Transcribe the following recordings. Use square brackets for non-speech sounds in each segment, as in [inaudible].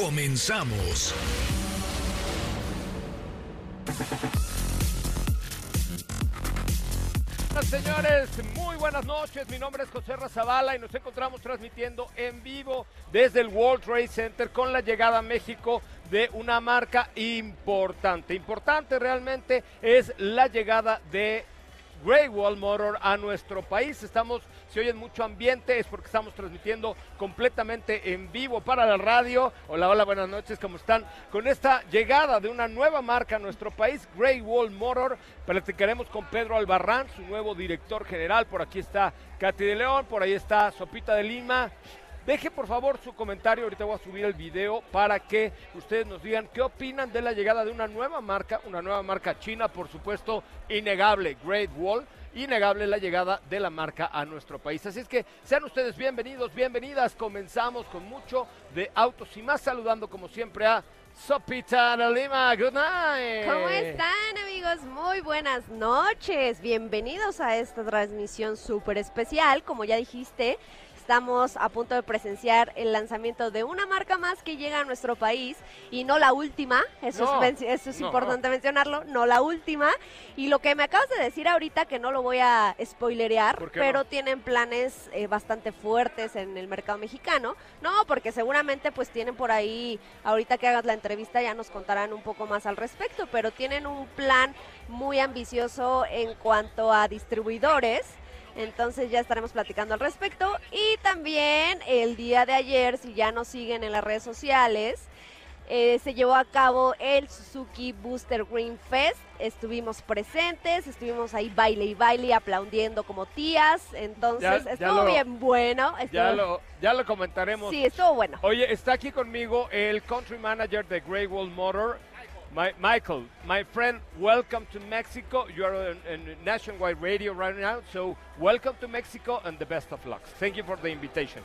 Comenzamos. Señores, muy buenas noches. Mi nombre es José Razabala y nos encontramos transmitiendo en vivo desde el World Trade Center con la llegada a México de una marca importante. Importante realmente es la llegada de Great Wall Motor a nuestro país. Estamos, si oyen mucho ambiente, es porque estamos transmitiendo completamente en vivo para la radio. Hola, hola, buenas noches, ¿cómo están? Con esta llegada de una nueva marca a nuestro país, Great Wall Motor, platicaremos con Pedro Albarrán, su nuevo director general. Por aquí está Katy de León, por ahí está Sopita de Lima. Deje por favor su comentario, ahorita voy a subir el video para que ustedes nos digan qué opinan de la llegada de una nueva marca, una nueva marca china, por supuesto, innegable, Great Wall, innegable la llegada de la marca a nuestro país. Así es que sean ustedes bienvenidos, bienvenidas, comenzamos con mucho de autos y más, saludando como siempre a Sopita Lima, good night. ¿Cómo están amigos? Muy buenas noches. Bienvenidos a esta transmisión súper especial. Como ya dijiste, estamos a punto de presenciar el lanzamiento de una marca más que llega a nuestro país y no la última, eso, No, es, eso es no. importante mencionarlo, no la última. Y lo que me acabas de decir ahorita, que no lo voy a spoilerear, ¿Por qué pero tienen planes eh, bastante fuertes en el mercado mexicano. No, porque seguramente pues tienen por ahí, ahorita que hagas la entrevista ya nos contarán un poco más al respecto, pero tienen un plan muy ambicioso en cuanto a distribuidores. Entonces ya estaremos platicando al respecto. Y también el día de ayer, si ya nos siguen en las redes sociales, eh, se llevó a cabo el Suzuki Booster Green Fest. Estuvimos presentes, estuvimos ahí baile y baile, aplaudiendo como tías. Entonces Ya- ya estuvo lo- bien bueno. Ya lo, ya lo comentaremos. Sí, estuvo bueno. Oye, está aquí conmigo el country manager de Great Wall Motor, Mi- Michael. My friend, welcome to Mexico. You are on, on nationwide radio right now, so welcome to Mexico and the best of luck. Thank you for the invitation.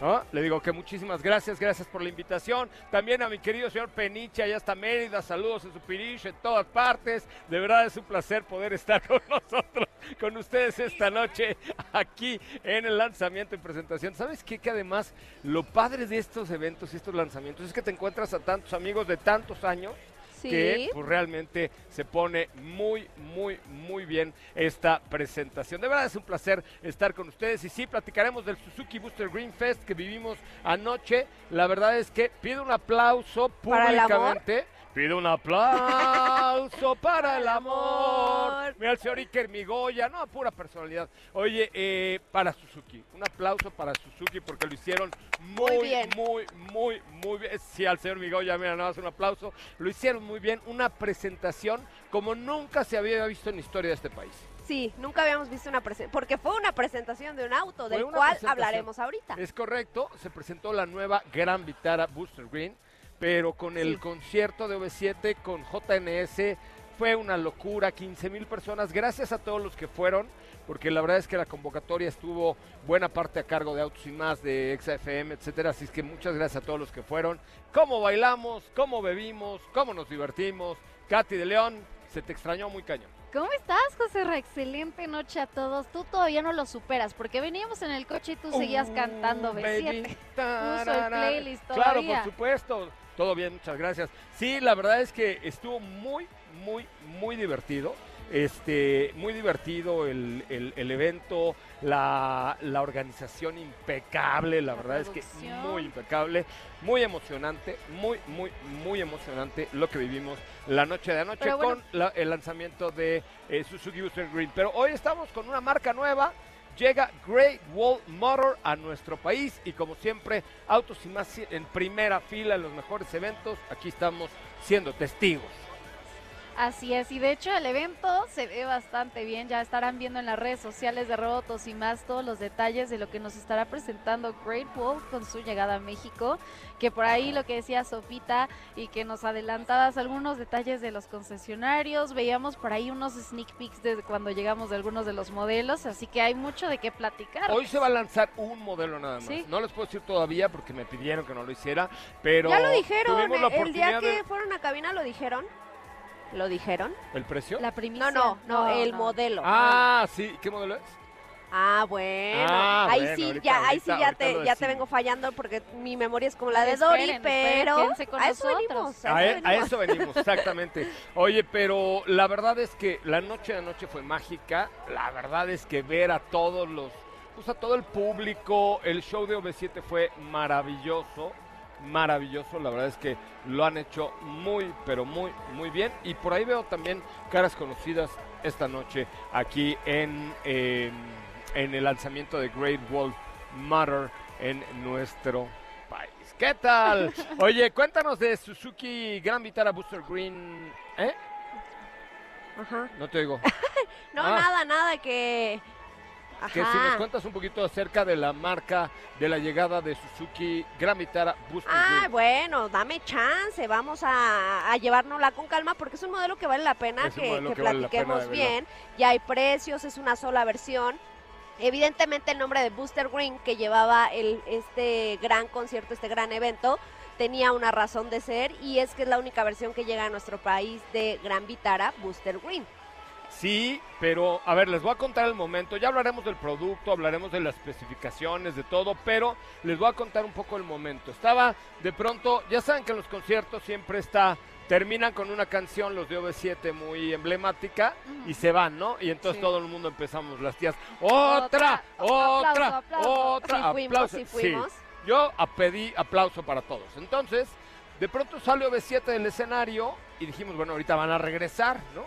¿No? Le digo que muchísimas gracias, gracias por la invitación. También a mi querido señor Peniche, allá está Mérida, saludos en su piriche, en todas partes. De verdad es un placer poder estar [laughs] con nosotros, con ustedes esta noche aquí en el lanzamiento y presentación. ¿Sabes qué? Que además lo padre de estos eventos y estos lanzamientos es que te encuentras a tantos amigos de tantos años Sí. que pues, realmente se pone muy, muy, muy bien esta presentación. De verdad es un placer estar con ustedes y sí, platicaremos del Suzuki Booster Green Fest que vivimos anoche. La verdad es que pido un aplauso públicamente. Pido un aplauso para el amor. Mira el señor Iker Migoya, no, pura personalidad. Oye, eh, para Suzuki, un aplauso para Suzuki porque lo hicieron muy, Muy bien. muy, muy, muy bien. Sí, al señor Migoya, mira, nada más un aplauso. Lo hicieron muy bien, una presentación como nunca se había visto en la historia de este país. Sí, nunca habíamos visto una presentación, porque fue una presentación de un auto, del cual hablaremos ahorita. Es correcto, se presentó la nueva Gran Vitara Booster Green, pero con el Sí. concierto de OV7 con JNS fue una locura, 15 mil personas, gracias a todos los que fueron, porque la verdad es que la convocatoria estuvo buena parte a cargo de Autos y Más, de XFM, etcétera, así es que muchas gracias a todos los que fueron. Cómo bailamos, cómo bebimos, cómo nos divertimos. Katy de León, se te extrañó muy cañón. ¿Cómo estás, José Ra? Excelente noche a todos. Tú todavía no lo superas porque veníamos en el coche y tú seguías Uh, cantando baby, [laughs] B7. Puso el playlist Claro, todavía. por supuesto. Todo bien, muchas gracias. Sí, la verdad es que estuvo muy, muy, muy divertido. Este, muy divertido el, el- el evento, la, la organización impecable, la, La verdad es que muy impecable, muy emocionante, muy, muy, muy emocionante lo que vivimos la noche de anoche bueno. con la- el lanzamiento de eh, Suzuki Green. Pero hoy estamos con una marca nueva, llega Great Wall Motor a nuestro país y como siempre, Autos y más en primera fila en los mejores eventos, aquí estamos siendo testigos. Así es, y de hecho el evento se ve bastante bien, ya estarán viendo en las redes sociales de Robotos y más todos los detalles de lo que nos estará presentando Great Wall con su llegada a México, que por ahí lo que decía Sofita y que nos adelantabas algunos detalles de los concesionarios, veíamos por ahí unos sneak peeks de cuando llegamos de algunos de los modelos, así que hay mucho de qué platicar. Hoy se va a lanzar un modelo nada más. Sí. No les puedo decir todavía porque me pidieron que no lo hiciera, pero ya lo dijeron, el día que de- fueron a cabina lo dijeron. ¿Lo dijeron? ¿El precio? La primicia. No, no, no, el modelo. Ah, sí. ¿Qué modelo es? Ah, bueno. Ah, ahí bueno, sí, ahorita- ya, ahí sí ya te, ya te vengo fallando porque mi memoria es como la de Esperen, Dori, pero a eso nosotros. venimos. A, eso e- a venimos. eso venimos, exactamente. Oye, pero la verdad es que la noche de noche fue mágica. La verdad es que ver a todos los, pues a todo el público, el show de OV7 fue maravilloso, maravilloso. La verdad es que lo han hecho muy, pero muy, muy bien. Y por ahí veo también caras conocidas esta noche aquí en, eh, en el lanzamiento de Great Wall Matter en nuestro país. ¿Qué tal? [laughs] Oye, cuéntanos de Suzuki Gran Vitara Booster Green. ¿Eh? Ajá. No te digo. [laughs] No, Ah. nada, nada, que... Que si nos cuentas un poquito acerca de la marca, de la llegada de Suzuki Gran Vitara Booster Ah, bueno, dame chance, vamos a, a llevárnosla con calma porque es un modelo que vale la pena Es que, vale pena, platiquemos bien. Ya hay precios, es una sola versión. Evidentemente el nombre de Booster Green que llevaba el, este gran concierto, este gran evento, tenía una razón de ser y es que es la única versión que llega a nuestro país de Gran Vitara Booster Green. Sí, pero a ver, les voy a contar el momento. Ya hablaremos del producto, hablaremos de las especificaciones, de todo, pero les voy a contar un poco el momento. Estaba de pronto, ya saben que en los conciertos siempre está, terminan con una canción, los de OV7 muy emblemática, y se van, ¿no? Y entonces Sí. todo el mundo empezamos las tías, otra, Otra, otra, aplauso, aplauso. otra, Sí fuimos, aplauso". sí fuimos. Yo pedí aplauso para todos. Entonces, de pronto sale OV7 del escenario y dijimos, bueno, ahorita van a regresar, ¿no?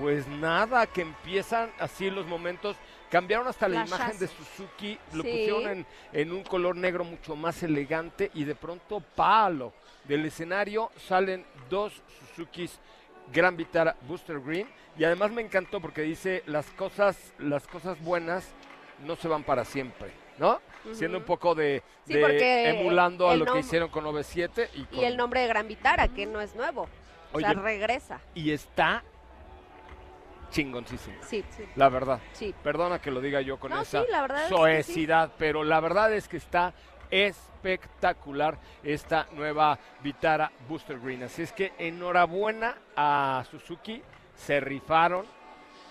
Pues nada, que empiezan así los momentos. Cambiaron hasta la imagen de. Suzuki, lo Sí. pusieron en, en un color negro mucho más elegante y de pronto, palo, del escenario salen dos Suzukis Gran Vitara Booster Green y además me encantó porque dice las cosas, las cosas buenas no se van para siempre, ¿no? Siendo un poco de, Sí, de porque emulando a lo que hicieron con OV7 y, el nombre de Gran Vitara, que no es nuevo. O sea, regresa. y está chingoncísimo, Sí, sí, la verdad. sí. Perdona que lo diga yo con No, esa sí, la verdad es que sí. soecidad, pero la verdad es que está espectacular esta nueva Vitara Booster Green. Así es que enhorabuena a Suzuki, se rifaron.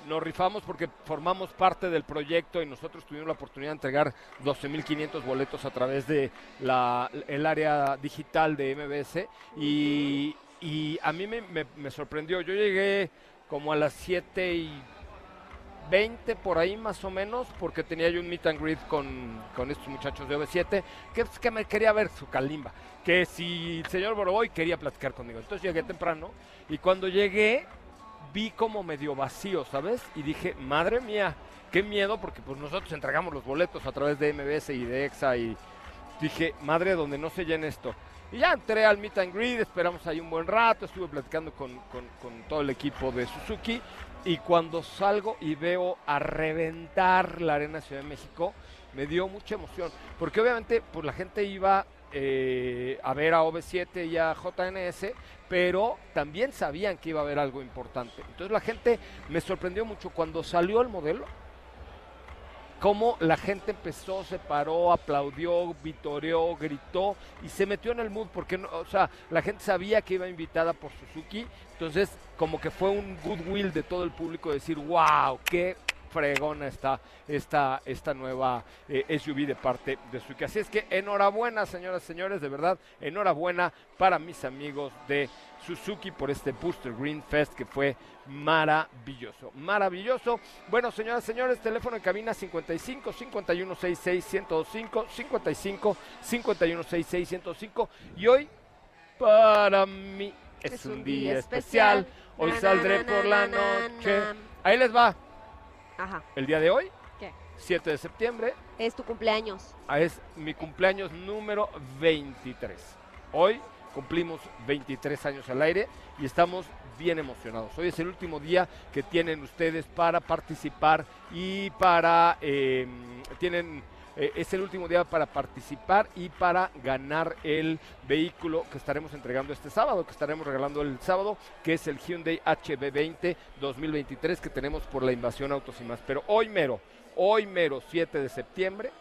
Nos rifamos porque formamos parte del proyecto y nosotros tuvimos la oportunidad de entregar 12.500 boletos a través de la, el área digital de MBS y, y a mí me, me- me sorprendió. Yo llegué como a las 7 y 20 por ahí más o menos, porque tenía yo un meet and greet con, con estos muchachos de OV7, que, que me quería ver su calimba, que si el señor Boroboy quería platicar conmigo. Entonces llegué temprano y cuando llegué vi como medio vacío, ¿sabes? Y dije, madre mía, qué miedo, porque pues nosotros entregamos los boletos a través de MBS y de EXA y dije, madre, donde no se llene esto. Y ya entré al meet and greet, esperamos ahí un buen rato, estuve platicando con, con- todo el equipo de Suzuki y cuando salgo y veo a reventar la Arena Ciudad de México, me dio mucha emoción, porque obviamente pues la gente iba eh, a ver a OV7 y a JNS, pero también sabían que iba a haber algo importante. Entonces la gente me sorprendió mucho cuando salió el modelo, cómo la gente empezó, se paró, aplaudió, vitoreó, gritó y se metió en el mood porque, no, o sea, la gente sabía que iba invitada por Suzuki, entonces como que fue un goodwill de todo el público decir, wow, qué fregona está esta, esta nueva eh, SUV de parte de Suzuki. Así es que enhorabuena, señoras y señores, de verdad, enhorabuena para mis amigos de Suzuki por este Booster Green Fest que fue maravilloso, maravilloso. Bueno, señoras y señores, teléfono en cabina 55 51 66 1025 55 51 66 1025 y hoy para mí es, un día especial. Hoy Na, saldré na, na, por la noche. Ahí les va. Ajá. El día de hoy, ¿Qué? 7 de septiembre, Es tu cumpleaños. ah, es mi cumpleaños número 23. Hoy cumplimos 23 años al aire y estamos bien emocionados. Hoy es el último día que tienen ustedes para participar y para... eh, tienen eh, es el último día para participar y para ganar el vehículo que estaremos entregando este sábado, que estaremos regalando el sábado, que es el Hyundai HB20 2023 que tenemos por la invasión Autos y más. Pero hoy mero, hoy mero 7 de septiembre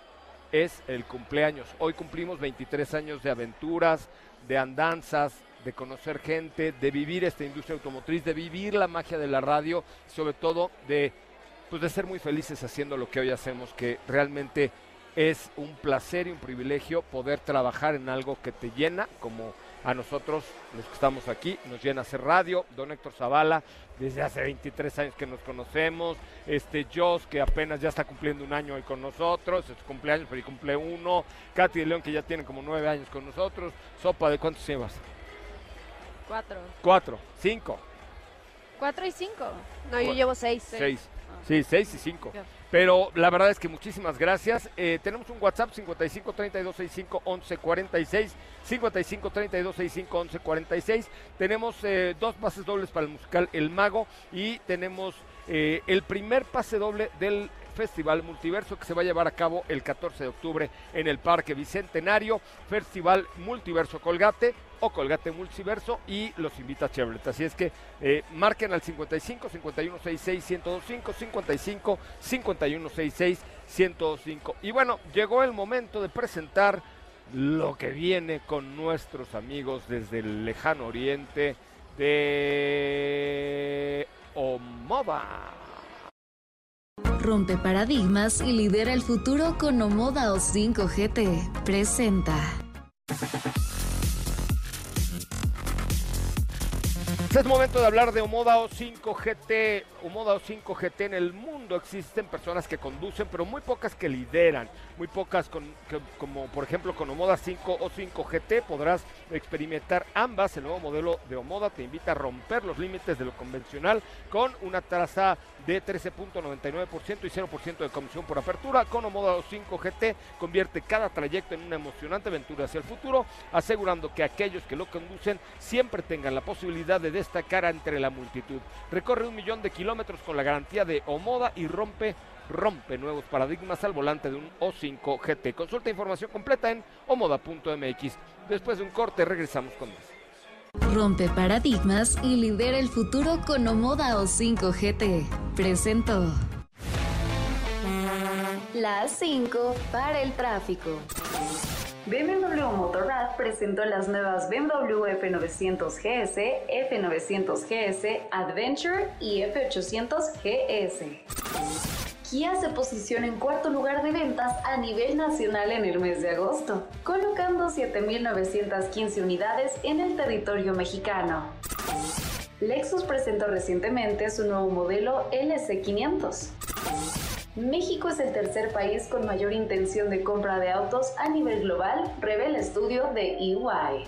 es el cumpleaños. Hoy cumplimos 23 años de aventuras, de andanzas, de conocer gente, de vivir esta industria automotriz, de vivir la magia de la radio, sobre todo de pues de ser muy felices haciendo lo que hoy hacemos, que realmente es un placer y un privilegio poder trabajar en algo que te llena, como a nosotros, los que estamos aquí, nos llena hacer radio. Don Héctor Zavala, desde hace 23 años que nos conocemos. Este Joss, que apenas ya está cumpliendo un año hoy con nosotros, es su cumpleaños, pero y cumple uno. Katy de León, que ya tiene como nueve años con nosotros. Sopa, ¿de cuántos llevas? Cuatro. Cuatro, cinco, Cuatro y cinco. No, yo llevo seis. seis. Sí, seis y cinco. Pero la verdad es que muchísimas gracias. Eh, tenemos un WhatsApp 55 32 65 11 46. 55 32 65 11 46. Tenemos eh, dos pases dobles para el musical El Mago y tenemos eh, el primer pase doble del Festival Multiverso que se va a llevar a cabo el 14 de octubre en el Parque Bicentenario. Festival Multiverso Colgate o Colgate Multiverso y los invita a Chevrolet. Así es que eh, marquen al 55 51 66 1025 55 51 66 1025. Y bueno, llegó el momento de presentar lo que viene con nuestros amigos desde el lejano oriente de Omoda. Rompe paradigmas y lidera el futuro con Omoda O5 GT. Presenta. Es momento de hablar de Omoda O5 GT. Omoda O5 GT en el mundo existen personas que conducen, pero muy pocas que lideran. Muy pocas con- que- como por ejemplo con Omoda 5 o 5 GT podrás experimentar ambas. El nuevo modelo de Omoda te invita a romper los límites de lo convencional con una tasa de 13.99% y 0% de comisión por apertura. Con Omoda 5 GT convierte cada trayecto en una emocionante aventura hacia el futuro, asegurando que aquellos que lo conducen siempre tengan la posibilidad de destacar entre la multitud. Recorre un millón de kilómetros con la garantía de Omoda y rompe rompe nuevos paradigmas al volante de un O5 GT. Consulta información completa en omoda.mx. Después de un corte regresamos con más. Rompe paradigmas y lidera el futuro con Omoda O5 GT. Presentó. Las 5 para el tráfico. BMW Motorrad presentó las nuevas BMW F900 GS, F900 GS Adventure y F800 GS. Kia se posiciona en cuarto lugar de ventas a nivel nacional en el mes de agosto, colocando 7.915 unidades en el territorio mexicano. Lexus presentó recientemente su nuevo modelo LC500. México es el tercer país con mayor intención de compra de autos a nivel global, revela estudio de EY.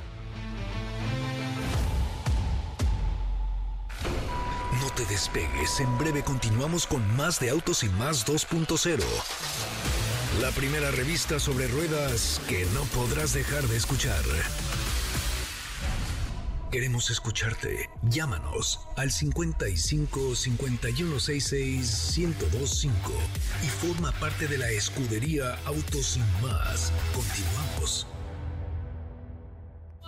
Despegues, en breve continuamos con más de Autos y Más 2.0. La primera revista sobre ruedas que no podrás dejar de escuchar. Queremos escucharte. Llámanos al 55 5166 1025 y forma parte de la escudería Autos y Más. Continuamos.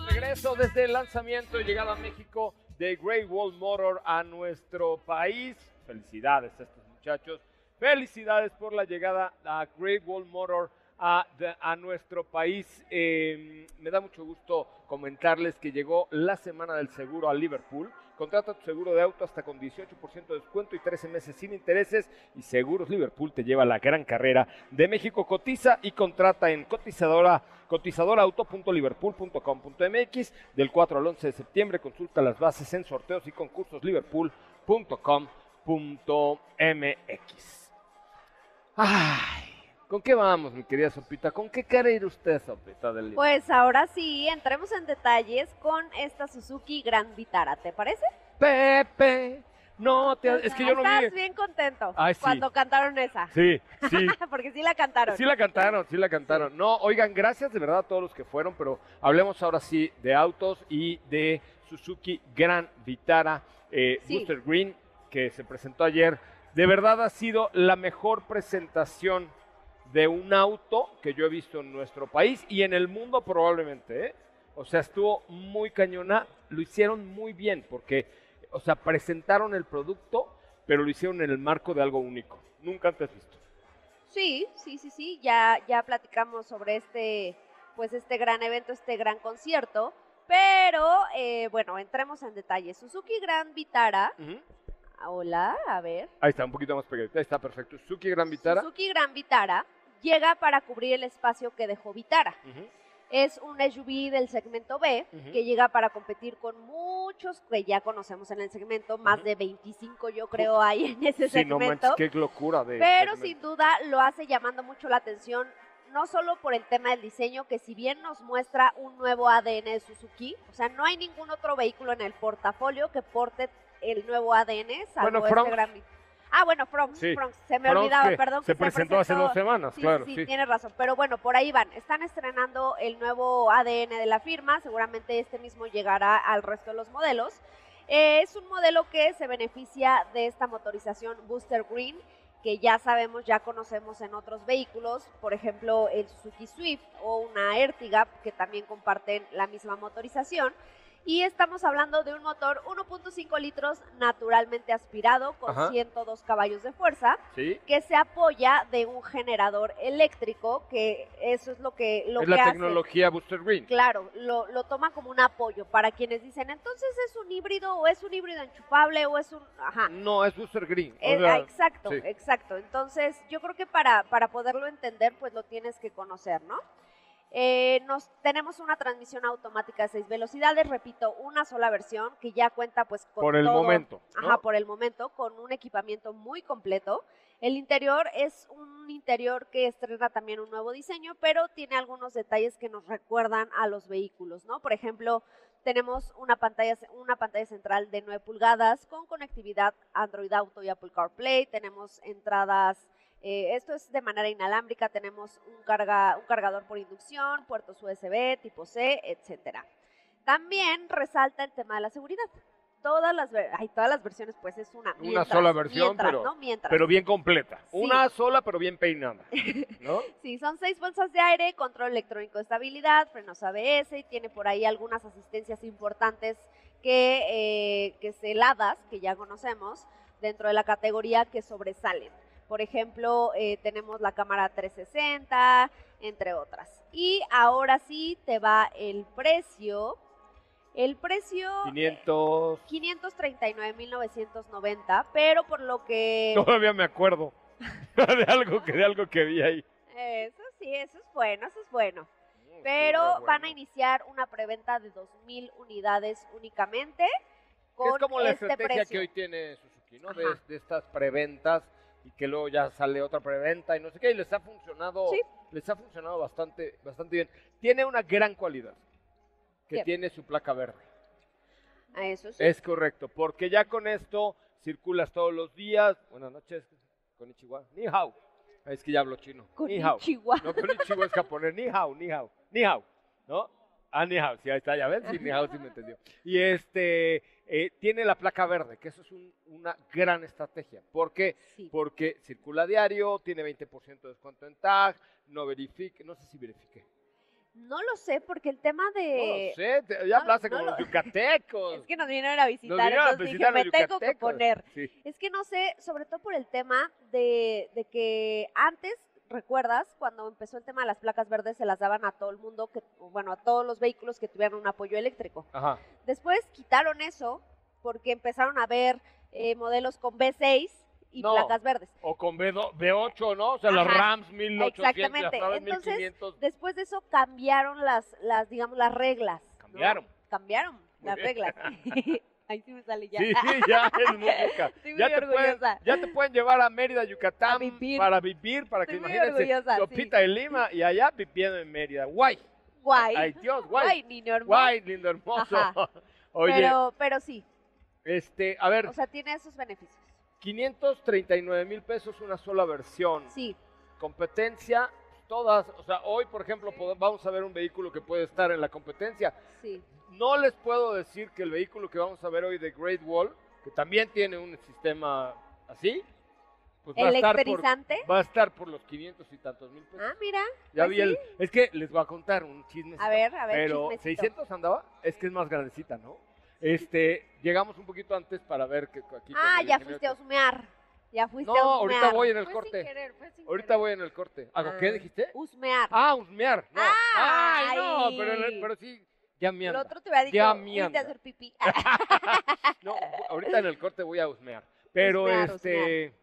Regreso desde el lanzamiento y llegada a México de Great Wall Motor a nuestro país. Felicidades a estos muchachos. Felicidades por la llegada a Great Wall Motor a, a nuestro país. Eh, me da mucho gusto comentarles que llegó la semana del seguro a Liverpool. Contrata tu seguro de auto hasta con 18% de descuento y 13 meses sin intereses. Y Seguros Liverpool te lleva a la gran carrera de México. Cotiza y contrata en cotizadora, cotizadorauto.liverpool.com.mx del 4 al 11 de septiembre. Consulta las bases en sorteos y concursos liverpool.com.mx. Ay, ¿con qué vamos, mi querida Sopita? ¿Con qué cara ir usted, Sopita? Del? Pues ahora sí, entremos en detalles con esta Suzuki Gran Vitara, ¿te parece? Pepe, No, te- es que yo no Estás vi. bien contento Ay, sí. cuando cantaron esa. Sí, [laughs] sí. Porque sí la cantaron. Sí la cantaron, sí la cantaron. No, oigan, gracias de verdad a todos los que fueron, pero hablemos ahora sí de autos y de Suzuki Gran Vitara eh, Sí. Booster Green, que se presentó ayer. De verdad ha sido la mejor presentación de un auto que yo he visto en nuestro país y en el mundo probablemente. ¿eh? O sea, estuvo muy cañona, lo hicieron muy bien porque, o sea, presentaron el producto, pero lo hicieron en el marco de algo único. Nunca antes visto. Sí, sí, sí, sí. Ya, ya platicamos sobre este, pues este gran evento, este gran concierto. Pero eh, bueno, entremos en detalle. Suzuki Gran Vitara. Ujú. Hola, a ver. Ahí está, un poquito más pegadita. Ahí está, perfecto. Suzuki Gran Vitara. Suzuki Gran Vitara llega para cubrir el espacio que dejó Vitara. Ujú. Es un SUV del segmento B que llega para competir con muchos que ya conocemos en el segmento, más de 25 yo creo hay en ese Sí, no segmento. manches, qué locura de. Pero segmento. sin duda lo hace llamando mucho la atención, no solo por el tema del diseño, que si bien nos muestra un nuevo ADN de Suzuki, o sea, no hay ningún otro vehículo en el portafolio que porte el nuevo ADN, salvo Bueno, este gran... Ah, bueno, Fronx, Sí. Se me Fronx olvidaba, perdón. Se que presentó hace dos semanas, Sí, claro. sí, Sí, tienes razón. Pero bueno, por ahí van. Están estrenando el nuevo ADN de la firma. Seguramente este mismo llegará al resto de los modelos. Eh, es un modelo que se beneficia de esta motorización Booster Green, que ya sabemos, ya conocemos en otros vehículos, por ejemplo el Suzuki Swift o una Ertiga, que también comparten la misma motorización. Y estamos hablando de un motor 1.5 litros naturalmente aspirado con Ajá. 102 caballos de fuerza Sí. que se apoya de un generador eléctrico, que eso es lo que, lo es que la hace. tecnología Booster Green. Claro, lo, lo toma como un apoyo para quienes dicen, entonces es un híbrido o es un híbrido enchufable o es un... Ajá. No, es Booster Green. Eh, sea, exacto, sí. exacto. Entonces, yo creo que para, para poderlo entender, pues lo tienes que conocer, ¿no? Eh, nos, tenemos una transmisión automática de seis velocidades, repito, una sola versión que ya cuenta pues con por el todo- momento. ¿no? Ajá, por el momento, con un equipamiento muy completo. El interior es un interior que estrena también un nuevo diseño, pero tiene algunos detalles que nos recuerdan a los vehículos, ¿no? Por ejemplo, tenemos una pantalla, una pantalla central de 9 pulgadas con conectividad Android Auto y Apple CarPlay. Tenemos entradas, eh, esto es de manera inalámbrica, tenemos un, carga, un cargador por inducción, puertos USB, tipo C, etcétera. También resalta el tema de la seguridad. Todas las, ver- ay, todas las versiones, pues es una. Una sola versión, mientras, pero- ¿no? Mientras. Pero bien completa. Sí. Una sola, pero bien peinada. ¿No? [laughs] Sí, son seis bolsas de aire, control electrónico de estabilidad, frenos ABS y tiene por ahí algunas asistencias importantes que, eh, que se heladas, que ya conocemos, dentro de la categoría que sobresalen. Por ejemplo, eh, tenemos la cámara 360, entre otras. Y ahora sí te va el precio. El precio... 500. 539.990, pero por lo que... [laughs] Todavía me acuerdo [laughs] de algo que de algo que vi ahí. Eso sí, eso es bueno, eso es bueno. Estuvo Pero van a iniciar una preventa de 2.000 unidades únicamente con es como la este estrategia precio. que hoy tiene Suzuki, ¿no? De estas preventas y que luego ya sale otra preventa y no sé qué, y les ha funcionado, Sí. les ha funcionado bastante, bastante bien. Tiene una gran cualidad, que ¿Qué? tiene su placa verde. Ah, Eso sí. Es correcto, porque ya con esto circulas todos los días. Buenas noches, konnichiwa, ni hao. Es que ya hablo chino. Con ni hao. No, konnichiwa es japonés, ni hao, ni hao, ni hao, ¿no? Ah, ni hao, sí, ahí está, ya ves, sí, ni hao sí me entendió. Y este, eh, tiene la placa verde, que eso es un- una gran estrategia. ¿Por qué? Sí. Porque circula diario, tiene 20% de descuento en tag, no verifique, no sé si verifique. No lo sé, porque el tema No de... lo sé, ya no, hablaste no con lo- los yucatecos. [laughs] Es que nos vinieron a visitar, Nos vinieron a visitar dije, me tengo que yucatecos". poner. Sí. Es que no sé, sobre todo por el tema de, de que antes, ¿recuerdas? Cuando empezó el tema de las placas verdes se las daban a todo el mundo, que, bueno, a todos los vehículos que tuvieran un apoyo eléctrico. Ajá. Después quitaron eso porque empezaron a ver eh, modelos con B6 y No. placas verdes. O con B2, B8, ¿no? O sea, Ajá, Rams 1800, exactamente. Entonces, 1500. Después de eso cambiaron las, las digamos, las reglas. ¿no? Cambiaron. Cambiaron Muy las bien. reglas. [laughs] Ahí sí me sale ya. Sí, sí, ya [laughs] es. Estoy muy ya, te pueden, ya te pueden llevar a Mérida, Yucatán, A vivir. para vivir, para que imagínense, orgullosa, Sopita de Lima y allá viviendo en Mérida. Guay. Guay. Ay, Dios, guay. Guay, niño hermoso. Guay, lindo, hermoso. Ajá. [laughs] Oye, Pero, pero sí. Este, a ver, O sea, tiene esos beneficios. 539 mil pesos una sola versión. Sí, Competencia, todas, o sea, hoy por ejemplo vamos a ver un vehículo que puede estar en la competencia. sí. No les puedo decir que el vehículo que vamos a ver hoy de Great Wall, que también tiene un sistema así, pues va a estar por, va a estar por los 500 y tantos mil pesos. Ah, mira. ya pues vi el, es que les voy a contar un chisme. A ver, a ver, Pero chismecito. 600 andaba, es que es más grandecita, ¿no? Este, llegamos un poquito antes para ver que aquí. Ah, ya fuiste a husmear. Ya fuiste No, a husmear. ahorita voy en el Fue sin corte. querer, fue sin Ahorita querer. voy en el corte. ¿Hago Ah. qué dijiste? Husmear. Ah, husmear. No. Ay. Ay, no, pero, pero sí, ya me el anda. otro te hubiera dicho, Ya me anda. hacer pipí. [laughs] No, ahorita en el corte voy a husmear. Pero Husmear, este,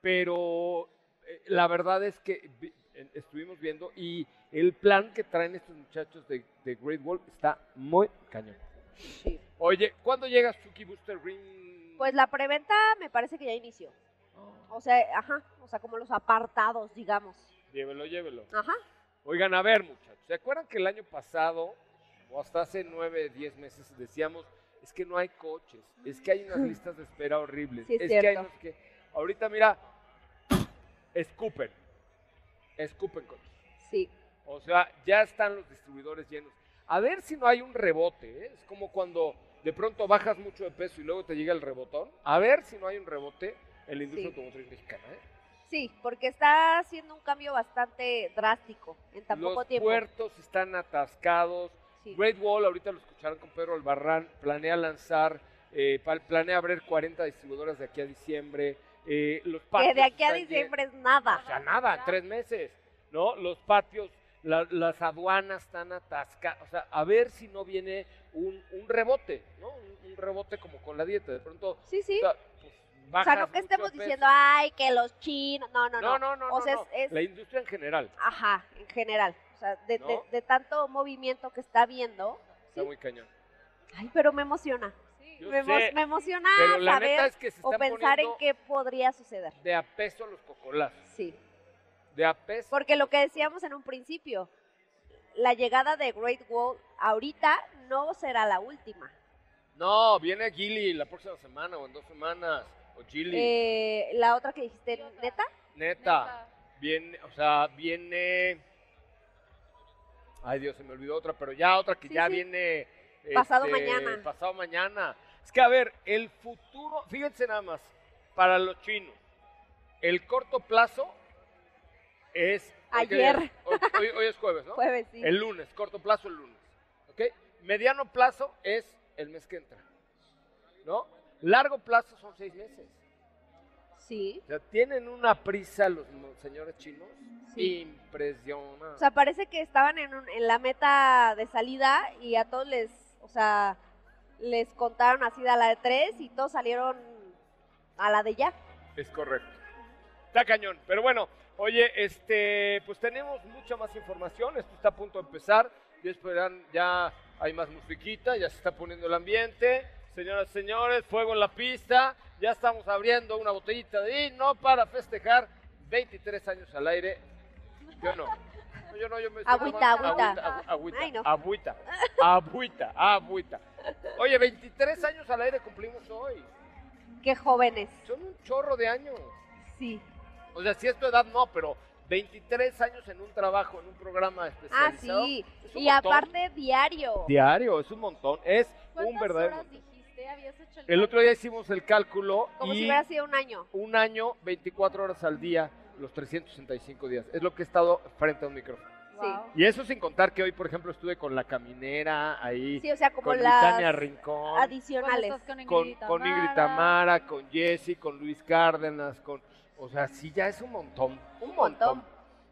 pero eh, la verdad es que vi- eh, estuvimos viendo y el plan que traen estos muchachos de, de Great Wall está muy cañón. Sí. Oye, ¿cuándo llega Suki Booster Ring? Pues la preventa me parece que ya inició. O sea, ajá, o sea, como los apartados, digamos. Llévelo, llévelo. Ajá. Oigan, a ver, muchachos, ¿se acuerdan que el año pasado, o hasta hace nueve, diez meses, decíamos, es que no hay coches, es que hay unas [laughs] listas de espera horribles, Sí, es es que hay sé qué. Ahorita, mira, escupen, escupen coches. Sí. O sea, ya están los distribuidores llenos. A ver si no hay un rebote, ¿eh? Es como cuando de pronto bajas mucho de peso y luego te llega el rebotón. A ver si no hay un rebote en la industria Sí. automotriz mexicana, ¿eh? Sí, porque está haciendo un cambio bastante drástico en tan Los poco tiempo. puertos están atascados. Sí. Great Wall, ahorita lo escucharon con Pedro Albarrán, planea lanzar, eh, planea abrir 40 distribuidoras de aquí a diciembre. eh, los Que patios de aquí a diciembre es nada. O sea, nada, en tres meses, ¿no? Los patios, la- las aduanas están atascadas. O sea, a ver si no viene un, un rebote, ¿no? Un, un rebote como con la dieta. De pronto, Sí, sí. o sea, pues, O sea, no que estemos peso. diciendo, ay, que los chinos. No, no, no. No, no, no, O sea, no. es, es- La industria en general Ajá, en general. O sea, de, de- ¿No? de tanto movimiento que está viendo. está Sí. muy cañón. Ay, pero me emociona. Sí. Me, sé, me emociona saber neta es que se o pensar en qué podría suceder. de a peso los cocolazos. Sí. De a peso. Porque lo que decíamos en un principio, la llegada de Great Wall ahorita no será la última. No, viene Gilly la próxima semana o en dos semanas. O. Eh, la otra que dijiste, neta, Neta. Viene, o sea, viene. Ay Dios, se me olvidó otra, pero ya otra que Sí, ya sí. viene. Pasado este, mañana. Pasado mañana. Es que a ver, el futuro, fíjense nada más, para los chinos, el corto plazo es. ¿hoy qué día Ayer. Hoy, hoy- hoy es jueves, ¿no? [laughs] jueves, sí. El lunes, corto plazo el lunes. ¿Ok? Mediano plazo es el mes que entra. ¿No? Largo plazo son seis meses. Sí. O sea, tienen una prisa los señores chinos. Sí. Impresionante. O sea, parece que estaban en, un- en la meta de salida y a todos les, o sea, les contaron así de a la de tres y todos salieron a la de ya. es correcto. Está cañón. Pero bueno, oye, este, pues tenemos mucha más información. Esto está a punto de empezar. Ya esperan, ya hay más musiquita, ya se está poniendo el ambiente. Señoras y señores, fuego en la pista. Ya estamos abriendo una botellita de vino para festejar 23 años al aire. Yo no. Yo no, yo me Agüita, agüita. agüita, agüita, Ay, no. agüita, agüita, agüita. Oye, 23 años al aire cumplimos hoy. Qué jóvenes. Son un chorro de años. Sí. O sea, si es tu edad, no, pero 23 años en un trabajo, en un programa Ah, especializado. sí. es un Y montón. aparte diario. Diario, es un montón. Es un ¿Cuántas verdadero horas montón. ¿Habías hecho el El otro día hicimos el cálculo Como y si hubiera sido un año. un año, 24 horas al día, los 365 días. Es lo que he estado frente a un micrófono. Y eso sin contar que hoy, por ejemplo, estuve con la caminera ahí, Sí, o sea, como con las Tania Rincón, adicionales. con con, Ingrid y con Ingrid Tamara. Tamara, con Jesse, con Luis Cárdenas, con... O sea, sí, ya es un montón. Un, Un montón. montón.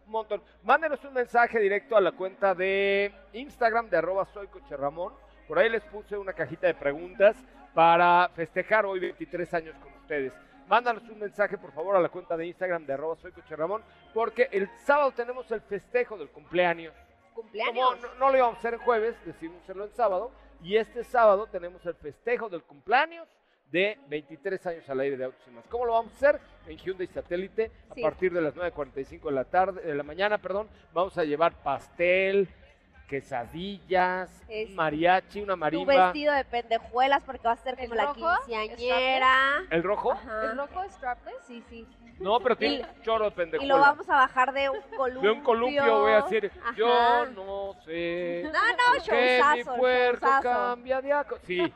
Un montón. Mándenos un mensaje directo a la cuenta de Instagram de arroba soy Coche Ramón. Por ahí les puse una cajita de preguntas para festejar hoy 23 años con ustedes. Mándanos un mensaje, por favor, a la cuenta de Instagram de arroba soy Ramón, porque el sábado tenemos el festejo del cumpleaños. Como Cumpleaños. no, no lo íbamos a hacer en jueves, decidimos hacerlo el sábado. Y este sábado tenemos el festejo del cumpleaños de 23 años al aire de Autos y Más. ¿Cómo lo vamos a hacer? En Hyundai Satélite, a Sí. partir de las 9.45 de la tarde, de la mañana, perdón, vamos a llevar pastel, quesadillas, Es un mariachi, una Tu marimba. vestido de pendejuelas porque va a ser ¿El como la quinceañera. ¿El rojo? Ajá. ¿El rojo es strapless? Sí, sí. No, pero tiene Y- un chorro de Y pendejuela. lo vamos a bajar de un columpio. De un columpio voy a decir, yo no sé. No, no, que mi showzazo. cambia de aco- Sí,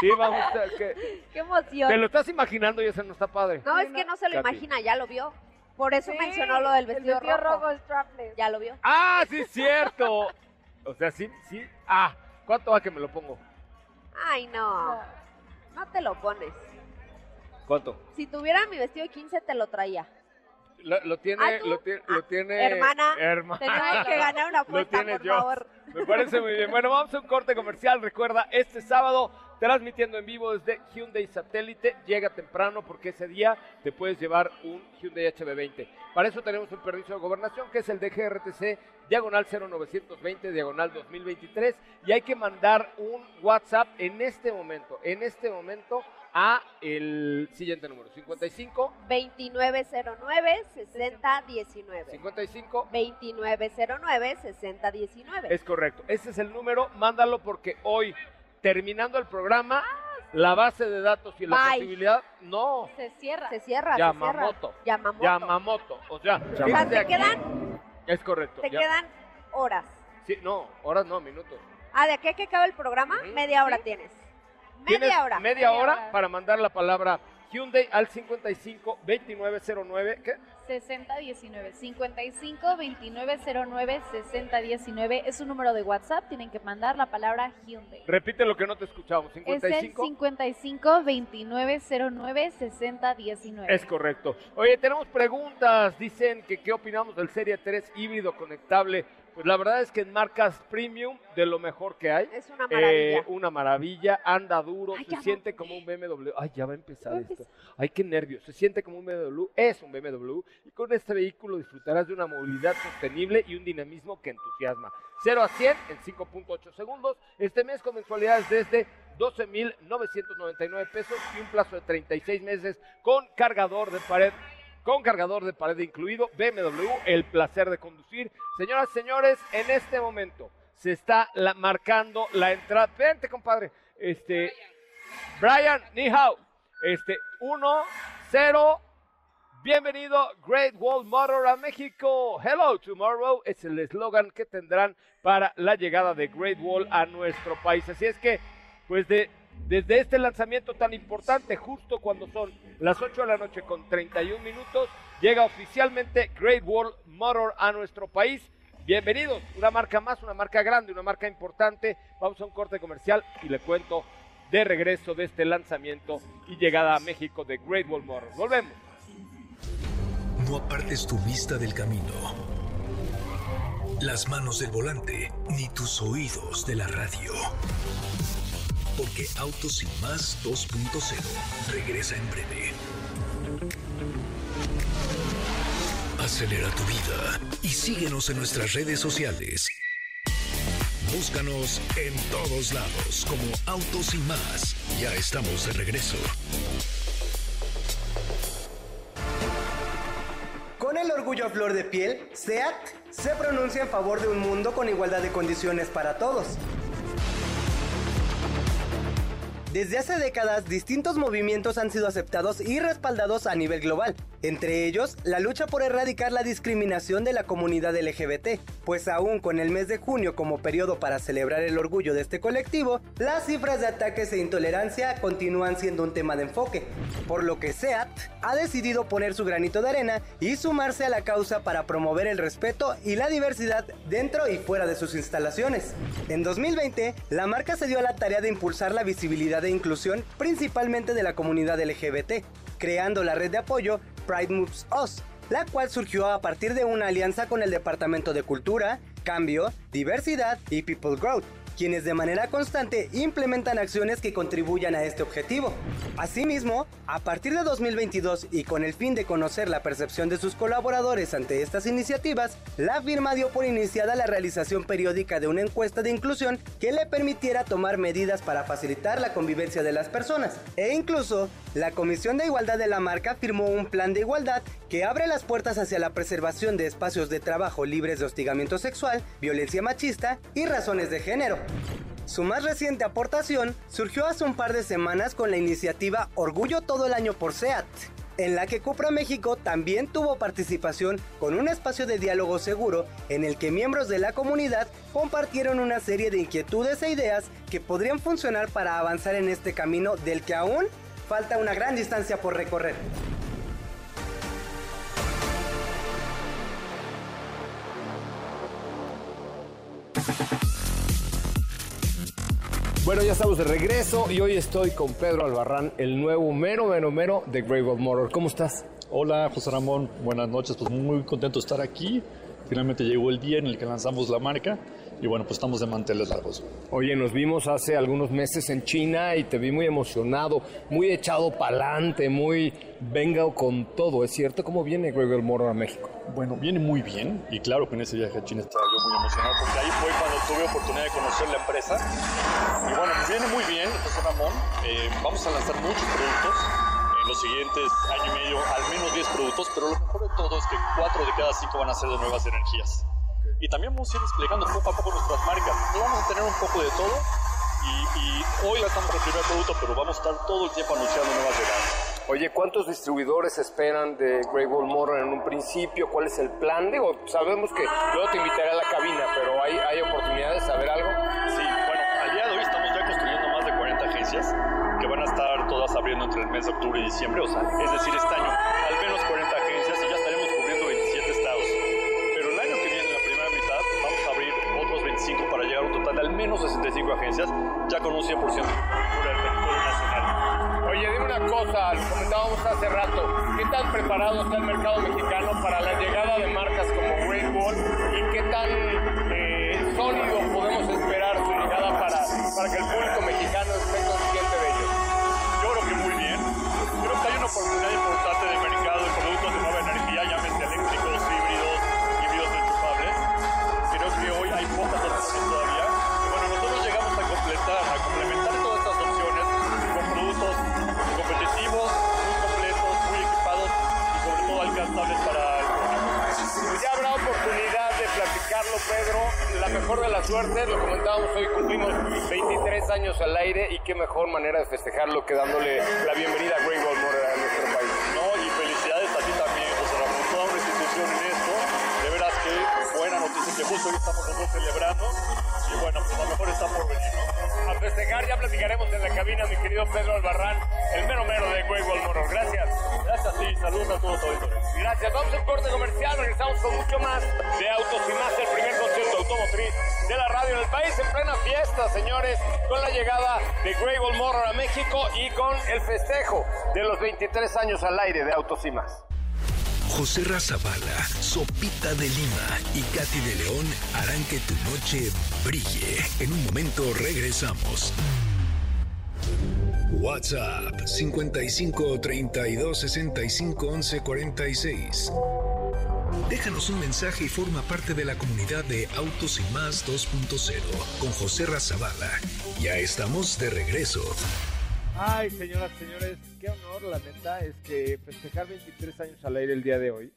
sí, vamos a... Que, [laughs] Qué emoción. te lo estás imaginando y eso no está padre. No, es que no se lo Katy. imagina, ya lo vio. Por eso Sí, mencionó lo del vestido, el vestido rojo. rojo strapless. Ya lo vio. ¡Ah, sí es cierto! O sea, sí, sí. Ah, ¿cuánto va que me lo pongo? Ay, no. No. Te lo pones. ¿Cuánto? Si tuviera mi vestido de 15, te lo traía. Lo, lo tiene, Ah, lo tiene, lo Ah, tiene... hermana, Hermana. Tenemos que ganar una [laughs] Lo apuesta, tienes por yo. favor. Me parece muy bien. Bueno, vamos a un corte comercial. Recuerda, este sábado transmitiendo en vivo desde Hyundai Satélite. Llega temprano porque ese día te puedes llevar un Hyundai HB20. Para eso tenemos un permiso de gobernación que es el DGRTC diagonal 0920 diagonal 2023 y hay que mandar un WhatsApp en este momento, en este momento a el siguiente número 55 2909-6019. 55 2909-6019. Es correcto. Ese es el número. Mándalo porque hoy, terminando el programa, la base de datos y la Bye. posibilidad. No. Se cierra. Se cierra, Yamamoto. se cierra. Yamamoto. Yamamoto. O sea, O sea, te aquí. quedan, Es correcto. te ya. quedan horas. Sí, no, horas no, minutos. Ah, de aquí a que acabe el programa, media hora tienes. Tienes Media hora. Media Media hora hora. para mandar la palabra Hyundai al 55 2909. ¿Qué? 6019 55 2909 6019 es un número de WhatsApp. Tienen que mandar la palabra Hyundai. Repite lo que no te escuchamos. Es el 55. 55 2909 6019. Es correcto. Oye, tenemos preguntas. Dicen que qué opinamos del Serie 3 híbrido conectable. Pues la verdad es que en marcas premium de lo mejor que hay. Es una maravilla. Eh, una maravilla, anda duro, Ay, se va. siente como un BMW. Ay, ya va a empezar esto. Ay, qué nervios. Se siente como un BMW, es un BMW. Y con este vehículo disfrutarás de una movilidad sostenible y un dinamismo que entusiasma. 0 a 100 en 5.8 segundos. Este mes con mensualidades desde 12.999 pesos y un plazo de 36 meses con cargador de pared. Con cargador de pared incluido, BMW, el placer de conducir. Señoras y señores, en este momento se está marcando la entrada. Vente, compadre. Este, Brian, ni hao. Este, 1, 0. Bienvenido Great Wall Motor a México. Hello tomorrow es el eslogan que tendrán para la llegada de Great Wall a nuestro país. Así es que, pues de, desde este lanzamiento tan importante, justo cuando son las 8 de la noche con 31 minutos, llega oficialmente Great Wall Motor a nuestro país. Bienvenidos, una marca más, una marca grande, una marca importante. Vamos a un corte comercial y le cuento de regreso de este lanzamiento y llegada a México de Great Wall Motor. Volvemos. No apartes tu vista del camino, las manos del volante, ni tus oídos de la radio. Porque Autos y Más 2.0 regresa en breve. Acelera tu vida y síguenos en nuestras redes sociales. Búscanos en todos lados como Autos y Más. Ya estamos de regreso. Con el orgullo a flor de piel, SEAT se pronuncia en favor de un mundo con igualdad de condiciones para todos. Desde hace décadas, distintos movimientos han sido aceptados y respaldados a nivel global, entre ellos la lucha por erradicar la discriminación de la comunidad LGBT, pues aún con el mes de junio como periodo para celebrar el orgullo de este colectivo, las cifras de ataques e intolerancia continúan siendo un tema de enfoque, por lo que SEAT ha decidido poner su granito de arena y sumarse a la causa para promover el respeto y la diversidad dentro y fuera de sus instalaciones. En 2020, la marca se dio a la tarea de impulsar la visibilidad e inclusión principalmente de la comunidad LGBT, creando la red de apoyo Pride Moves Us, la cual surgió a partir de una alianza con el Departamento de Cultura, Cambio, Diversidad y People Growth, quienes de manera constante implementan acciones que contribuyan a este objetivo. Asimismo, a partir de 2022 y con el fin de conocer la percepción de sus colaboradores ante estas iniciativas, la firma dio por iniciada la realización periódica de una encuesta de inclusión que le permitiera tomar medidas para facilitar la convivencia de las personas. E incluso, la Comisión de Igualdad de la marca firmó un plan de igualdad que abre las puertas hacia la preservación de espacios de trabajo libres de hostigamiento sexual, violencia machista y razones de género. Su más reciente aportación surgió hace un par de semanas con la iniciativa Orgullo todo el año por SEAT, en la que Cupra México también tuvo participación con un espacio de diálogo seguro en el que miembros de la comunidad compartieron una serie de inquietudes e ideas que podrían funcionar para avanzar en este camino del que aún falta una gran distancia por recorrer. Bueno, ya estamos de regreso y hoy estoy con Pedro Albarrán, el nuevo mero, mero, mero de Grey Gold Motor. ¿Cómo estás? Hola, José Ramón. Buenas noches. Pues muy contento de estar aquí. Finalmente llegó el día en el que lanzamos la marca y bueno, pues estamos de manteles largos. Oye, nos vimos hace algunos meses en China y te vi muy emocionado, muy echado para adelante, muy venga con todo. ¿Es cierto? ¿Cómo viene Grey Gold Motor a México? Bueno, viene muy bien y claro que en ese viaje a China estaba yo muy emocionado porque ahí fue cuando tuve oportunidad de conocer la empresa. Y bueno, viene muy bien, José Ramón. Eh, vamos a lanzar muchos productos los siguientes año y medio, al menos 10 productos, pero lo mejor de todo es que 4 de cada 5 van a ser de nuevas energías. Y también vamos a ir explicando poco a poco nuestras marcas. Vamos a tener un poco de todo y, y hoy lanzamos el primer producto, pero vamos a estar todo el tiempo anunciando nuevas llegadas. Oye, ¿cuántos distribuidores esperan de Grey Gold Motor en un principio? ¿Cuál es el plan? Digo, sabemos que luego te invitaré a la cabina, pero ¿hay, hay oportunidades de saber algo? El mes de octubre y diciembre, o sea, es decir, este año al menos 40 agencias y ya estaremos cubriendo 27 estados. Pero el año que viene, en la primera mitad, vamos a abrir otros 25 para llegar a un total de al menos 65 agencias, ya con un 100% de cobertura del territorio nacional. Oye, dime una cosa, lo comentábamos hace rato, ¿qué tan preparado está el mercado mexicano para la llegada de marcas como Grey Gold y qué tan eh, sólido podemos esperar su llegada para, para que el público mexicano oportunidad importante de mercado de productos de nueva energía, llámese eléctricos, híbridos, híbridos enchufables. Creo que hoy hay pocas opciones todavía. Y bueno, nosotros llegamos a completar, a complementar todas estas opciones con productos competitivos, muy completos, muy equipados y sobre todo alcanzables para el público. Ya habrá oportunidad de platicarlo, Pedro. La mejor de la suerte, lo comentábamos hoy, cumplimos 23 años al aire y qué mejor manera de festejarlo que dándole la bienvenida a Grey Motor a nuestro país. No, y felicidades a ti también, José Ramón, toda en esto. De veras que buena noticia que justo hoy estamos nosotros celebrando. Y bueno, pues a lo mejor está por venir, ¿no? A festejar, ya platicaremos en la cabina, mi querido Pedro Albarrán, el mero mero de Gold Motor. Gracias. Gracias a ti, saludos a todos los Gracias. Vamos al corte comercial, regresamos con mucho más de Autos y Más, el primer concierto automotriz de la radio en el país en plena fiesta, señores, con la llegada de Grey Motor a México y con el festejo de los 23 años al aire de Autos y Más. José Razabala, Sopita de Lima y Katy de León harán que tu noche brille. En un momento regresamos. WhatsApp 55 32 65 11 46. Déjanos un mensaje y forma parte de la comunidad de Autos y Más 2.0 con José Razabala. Ya estamos de regreso. Ay, señoras, señores, qué honor, la neta, es que festejar 23 años al aire el día de hoy,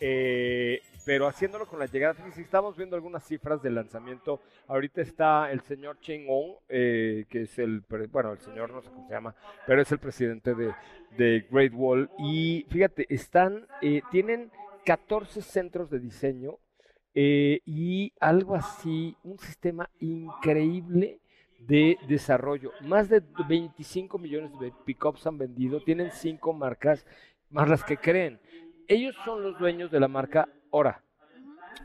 eh, pero haciéndolo con la llegada, fíjense, estamos viendo algunas cifras del lanzamiento. Ahorita está el señor Cheng Ong, eh, que es el, bueno, el señor no sé cómo se llama, pero es el presidente de, de Great Wall. Y fíjate, están, eh, tienen 14 centros de diseño eh, y algo así, un sistema increíble de desarrollo. Más de 25 millones de pickups han vendido, tienen cinco marcas, más las que creen. Ellos son los dueños de la marca Ora.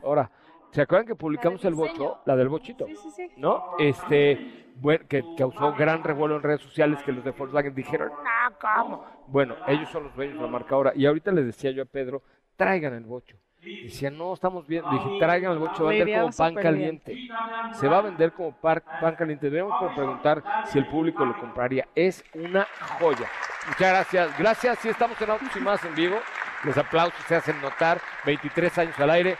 Ora. ¿Se acuerdan que publicamos el bocho? La del bochito. Sí, sí, sí. ¿no? Este, bueno, que causó gran revuelo en redes sociales que los de Volkswagen dijeron, no, ¿cómo? Bueno, ellos son los dueños de la marca ahora. Y ahorita les decía yo a Pedro, traigan el bocho. Decían, no, estamos bien. Le dije, traigan algo, se va a vender como pan caliente. Se va a vender como par- pan caliente. Debemos preguntar si el público lo compraría. Es una joya. Muchas gracias. Gracias. Sí, estamos en Autos y Más en vivo. Los aplausos se hacen notar. 23 años al aire.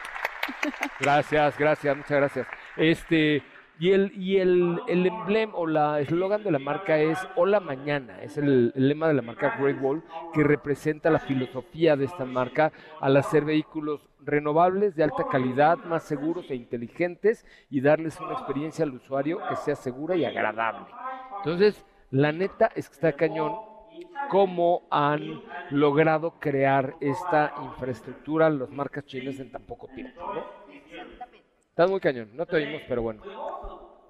Gracias, gracias, muchas gracias. Este, y el, y el, el emblema o la eslogan de la marca es Hola Mañana, es el, el lema de la marca Great Wall que representa la filosofía de esta marca al hacer vehículos renovables de alta calidad, más seguros e inteligentes y darles una experiencia al usuario que sea segura y agradable. Entonces, la neta es que está cañón cómo han logrado crear esta infraestructura las marcas chinas en tan poco tiempo, ¿no? Estás muy cañón, no te oímos, pero bueno.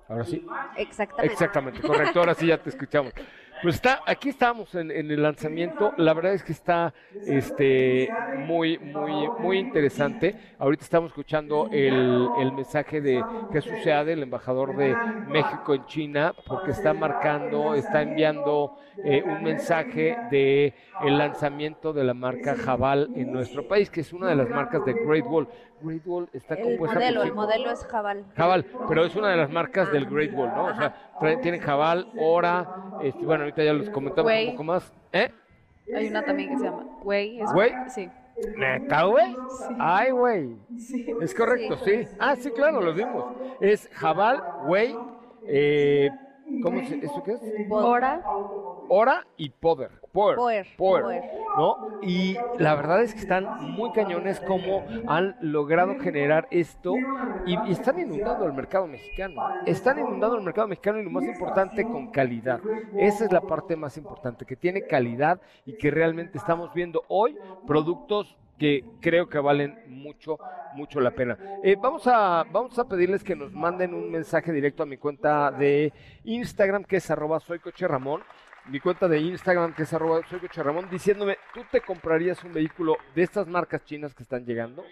Ahora sí. Exactamente. Exactamente, correcto, ahora sí ya te escuchamos. Pues está, aquí estamos en, en el lanzamiento, la verdad es que está este, muy, muy, muy interesante. Ahorita estamos escuchando el, el mensaje de Jesús Seade, el embajador de México en China, porque está marcando, está enviando eh, un mensaje de el lanzamiento de la marca Jabal en nuestro país, que es una de las marcas de Great Wall. Great Wall está El compuesta por modelo, el cinco- modelo es Jabal. Jabal, pero es una de las marcas del Great Wall, ¿no? O sea, tienen Jabal, Ora, este, bueno, ahorita ya los comentamos un poco más. ¿Eh? Hay una también que se llama Güey. ¿Güey? Sí. ¿Neta, güey? Ay, güey. Es correcto, sí. Ah, sí, claro, lo vimos. Es Jabal, güey, eh, ¿cómo se, ¿esto qué es? Ahora, Ora y Poder. Poder, Poder, poder. ¿no? Y la verdad es que están muy cañones como han logrado generar esto y, y están inundando el mercado mexicano. Están inundando el mercado mexicano y lo más importante, con calidad. Esa es la parte más importante, que tiene calidad y que realmente estamos viendo hoy productos que creo que valen mucho, mucho la pena. Eh, vamos, a, vamos a pedirles que nos manden un mensaje directo a mi cuenta de Instagram, que es arroba soy coche Ramón mi cuenta de Instagram, que es arroba soy Ramón, diciéndome, ¿tú te comprarías un vehículo de estas marcas chinas que están llegando?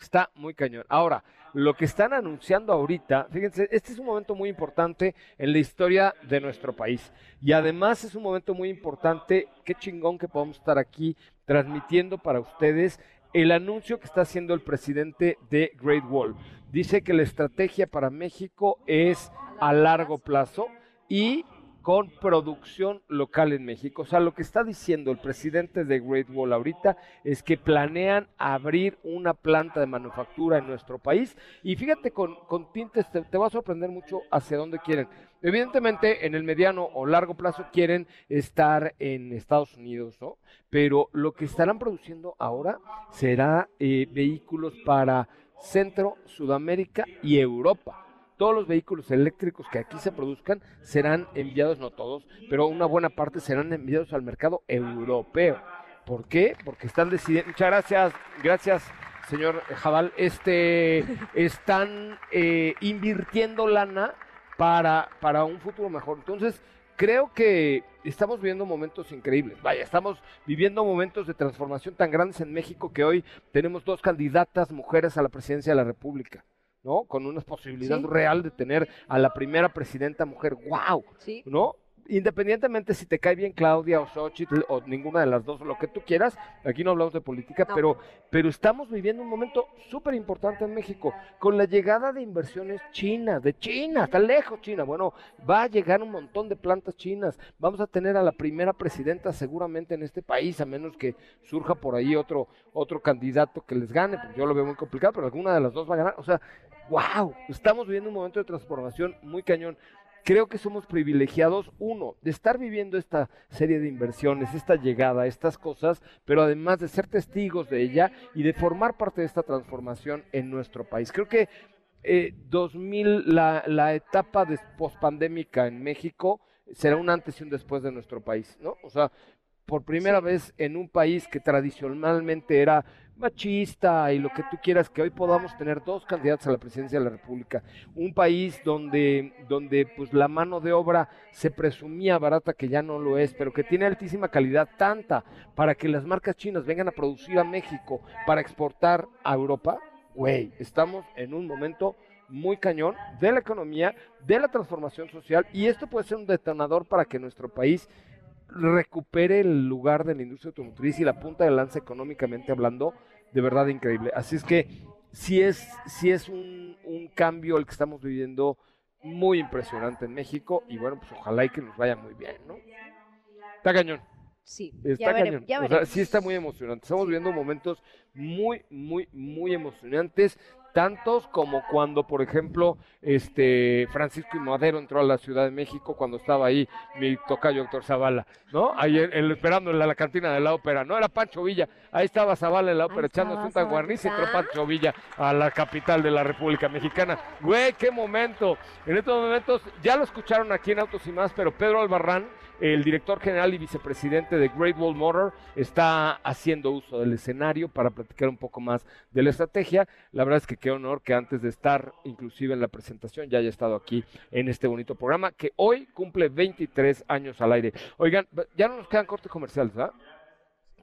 Está muy cañón. Ahora, lo que están anunciando ahorita, fíjense, este es un momento muy importante en la historia de nuestro país. Y además es un momento muy importante, qué chingón que podamos estar aquí transmitiendo para ustedes el anuncio que está haciendo el presidente de Great Wall. Dice que la estrategia para México es a largo plazo y con producción local en México. O sea, lo que está diciendo el presidente de Great Wall ahorita es que planean abrir una planta de manufactura en nuestro país. Y fíjate, con, con tintes te, va a sorprender mucho hacia dónde quieren. Evidentemente, en el mediano o largo plazo quieren estar en Estados Unidos, ¿no? Pero lo que estarán produciendo ahora será eh, vehículos para Centro, Sudamérica y Europa todos los vehículos eléctricos que aquí se produzcan serán enviados, no todos, pero una buena parte serán enviados al mercado europeo. ¿Por qué? Porque están decidiendo. Muchas gracias, gracias, señor Jabal. Este, están eh, invirtiendo lana para, para un futuro mejor. Entonces, creo que estamos viviendo momentos increíbles. Vaya, estamos viviendo momentos de transformación tan grandes en México que hoy tenemos dos candidatas mujeres a la presidencia de la República. ¿No? Con una posibilidad Sí. real de tener a la primera presidenta mujer. ¡Wow! Sí. ¿No? Independientemente si te cae bien Claudia o Xochitl o ninguna de las dos, lo que tú quieras, aquí no hablamos de política, No. pero, pero estamos viviendo un momento súper importante en México, con la llegada de inversiones chinas, de China, está lejos China, bueno, va a llegar un montón de plantas chinas, vamos a tener a la primera presidenta seguramente en este país, a menos que surja por ahí otro, otro candidato que les gane, porque yo lo veo muy complicado, pero alguna de las dos va a ganar, o sea, wow, estamos viviendo un momento de transformación muy cañón. Creo que somos privilegiados, uno, de estar viviendo esta serie de inversiones, esta llegada, estas cosas, pero además de ser testigos de ella y de formar parte de esta transformación en nuestro país. Creo que eh, 2000, la, la etapa de pospandémica en México será un antes y un después de nuestro país, ¿no? O sea, por primera vez en un país que tradicionalmente era machista y lo que tú quieras, que hoy podamos tener dos candidatos a la presidencia de la República. Un país donde, donde pues la mano de obra se presumía barata, que ya no lo es, pero que tiene altísima calidad, tanta para que las marcas chinas vengan a producir a México para exportar a Europa. Güey, estamos en un momento muy cañón de la economía, de la transformación social, y esto puede ser un detonador para que nuestro país recupere el lugar de la industria automotriz y la punta de lanza económicamente hablando de verdad increíble. Así es que sí es, sí es un, un cambio el que estamos viviendo muy impresionante en México y bueno, pues ojalá y que nos vaya muy bien, ¿no? Está cañón. Sí, Está ya, cañón. ya O sea, veremos. sí está muy emocionante. Estamos viviendo momentos muy, muy, muy emocionantes. Tantos como cuando, por ejemplo, este Francisco y Madero entró a la Ciudad de México cuando estaba ahí mi tocayo Héctor Zavala, ¿no? Ahí en- esperando en la, la cantina de la ópera, no era Pancho Villa, ahí estaba Zavala en la ópera Ahí echándose un tanguarniz y entró. Pancho Villa a la capital de la República Mexicana. Güey, qué momento. En estos momentos ya lo escucharon aquí en Autos y más, pero Pedro Albarrán, el director general y vicepresidente de Great Wall Motor, está haciendo uso del escenario para platicar un poco más de la estrategia. La verdad es que qué honor que antes de estar inclusive en la presentación ya haya estado aquí en este bonito programa que hoy cumple 23 años al aire. Oigan, ya no nos quedan cortes comerciales, ¿verdad?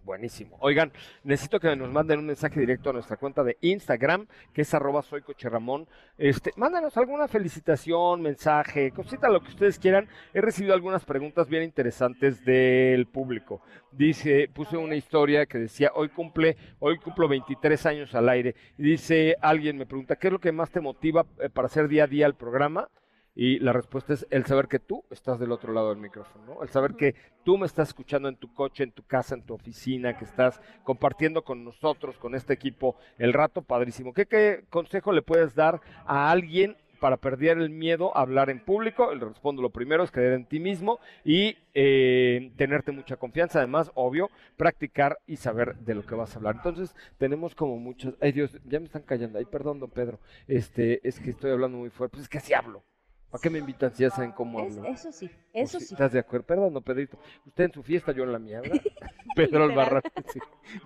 Buenísimo. Oigan, necesito que nos manden un mensaje directo a nuestra cuenta de Instagram, que es arroba soy Coche Ramón. Este, mándanos alguna felicitación, mensaje, cosita, lo que ustedes quieran. He recibido algunas preguntas bien interesantes del público. Dice, puse una historia que decía, hoy cumple, hoy cumplo 23 años al aire. Y dice, alguien me pregunta, ¿qué es lo que más te motiva eh, para hacer día a día el programa? Y la respuesta es el saber que tú estás del otro lado del micrófono, ¿no? El saber que tú me estás escuchando en tu coche, en tu casa, en tu oficina, que estás compartiendo con nosotros, con este equipo, el rato padrísimo. ¿Qué, consejo le puedes dar a alguien para perder el miedo a hablar en público? Le respondo lo primero, es creer en ti mismo y eh, tenerte mucha confianza. Además, obvio, practicar y saber de lo que vas a hablar. Entonces, tenemos como muchos... Ay Dios, ya me están callando. Ay, perdón, don Pedro. Este, es que estoy hablando muy fuerte. Pues es que así hablo. ¿Para qué me invitan si ya saben cómo Es- hablo? eso sí, eso sí. ¿Estás de acuerdo? Perdón, don Pedrito. Usted en su fiesta, yo en la mía, ¿verdad? [laughs] [laughs] Pedro. Albarrán. sí.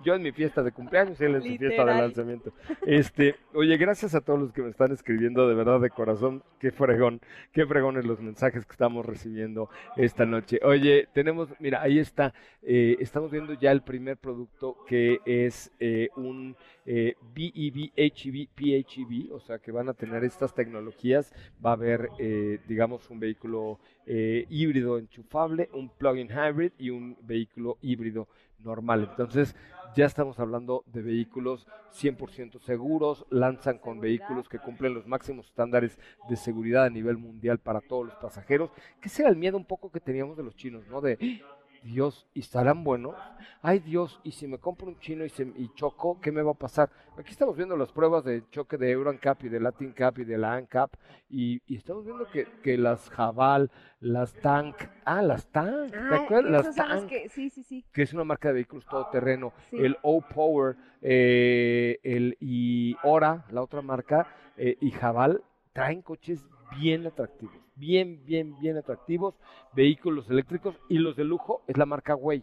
Yo en mi fiesta de cumpleaños y él en su fiesta de lanzamiento. Este, oye, gracias a todos los que me están escribiendo, de verdad, de corazón. Qué fregón, qué fregones los mensajes que estamos recibiendo esta noche. Oye, tenemos, mira, ahí está. eh, estamos viendo ya el primer producto que es eh, un eh, BEV, HEV, PHEV, o sea que van a tener estas tecnologías. Va a haber, eh, digamos, un vehículo eh, híbrido enchufable, un plug-in hybrid y un vehículo híbrido normal. Entonces, ya estamos hablando de vehículos 100% seguros, lanzan con vehículos que cumplen los máximos estándares de seguridad a nivel mundial para todos los pasajeros. Que ese era el miedo un poco que teníamos de los chinos, ¿no? De, Dios, ¿y estarán buenos? Ay Dios, ¿y si me compro un chino y, se, y choco, qué me va a pasar? Aquí estamos viendo las pruebas de choque de Euro NCAP y de Latin Cap y de la ANCAP y, y estamos viendo que, que las Javal, las Tank, ah, las Tank, ¿te Ah, acuerdas? Las Tank, que, sí, sí, sí. que es una marca de vehículos todoterreno, Sí. el O-Power eh, el, y Ora, la otra marca, eh, y Javal, traen coches bien atractivos, bien, bien, bien atractivos, vehículos eléctricos, y los de lujo es la marca Way.